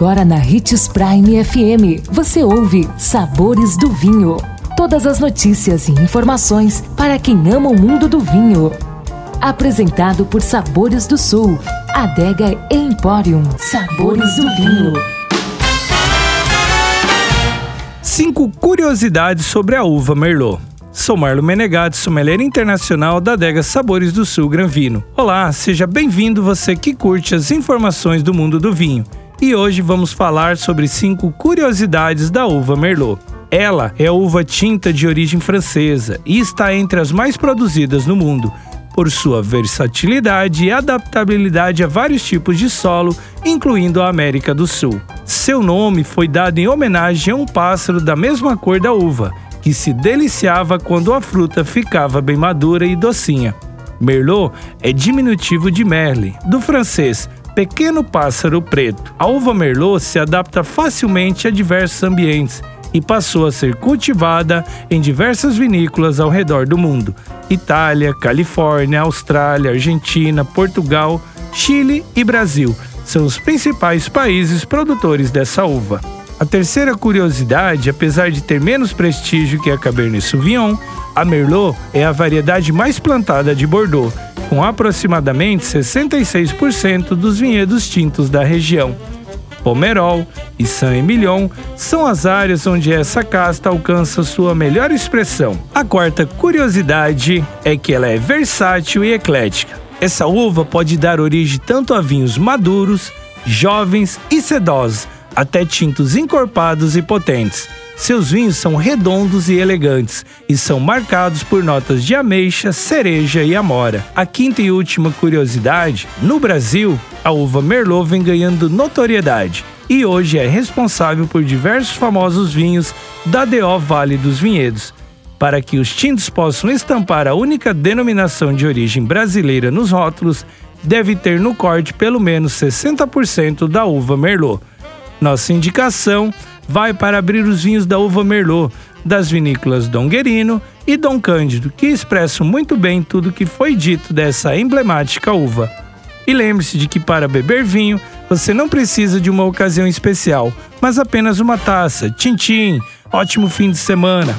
Agora na Ritz Prime FM, você ouve Sabores do Vinho. Todas as notícias e informações para quem ama o mundo do vinho. Apresentado por Sabores do Sul, Adega Emporium. Sabores do Vinho. Cinco curiosidades sobre a uva Merlot. Sou Marlo Menegatti, sommelier internacional da adega Sabores do Sul Granvino. Olá, seja bem-vindo você que curte as informações do mundo do vinho. E hoje vamos falar sobre cinco curiosidades da uva Merlot. Ela é uva tinta de origem francesa e está entre as mais produzidas no mundo, por sua versatilidade e adaptabilidade a vários tipos de solo, incluindo a América do Sul. Seu nome foi dado em homenagem a um pássaro da mesma cor da uva, que se deliciava quando a fruta ficava bem madura e docinha. Merlot é diminutivo de merle, do francês pequeno pássaro preto. A uva Merlot se adapta facilmente a diversos ambientes e passou a ser cultivada em diversas vinícolas ao redor do mundo: Itália, Califórnia, Austrália, Argentina, Portugal, Chile e Brasil são os principais países produtores dessa uva. A terceira curiosidade, apesar de ter menos prestígio que a Cabernet Sauvignon, a Merlot é a variedade mais plantada de Bordeaux, com aproximadamente 66% dos vinhedos tintos da região. Pomerol e Saint-Emilion são as áreas onde essa casta alcança sua melhor expressão. A quarta curiosidade é que ela é versátil e eclética. Essa uva pode dar origem tanto a vinhos maduros, jovens e sedosos, até tintos encorpados e potentes. Seus vinhos são redondos e elegantes e são marcados por notas de ameixa, cereja e amora. A quinta e última curiosidade: no Brasil, a uva Merlot vem ganhando notoriedade e hoje é responsável por diversos famosos vinhos da DO Vale dos Vinhedos. Para que os tintos possam estampar a única denominação de origem brasileira nos rótulos, deve ter no corte pelo menos 60% da uva Merlot. Nossa indicação vai para abrir os vinhos da uva Merlot, das vinícolas Dom Guerino e Dom Cândido, que expressam muito bem tudo que foi dito dessa emblemática uva. E lembre-se de que para beber vinho, você não precisa de uma ocasião especial, mas apenas uma taça. Tintim, ótimo fim de semana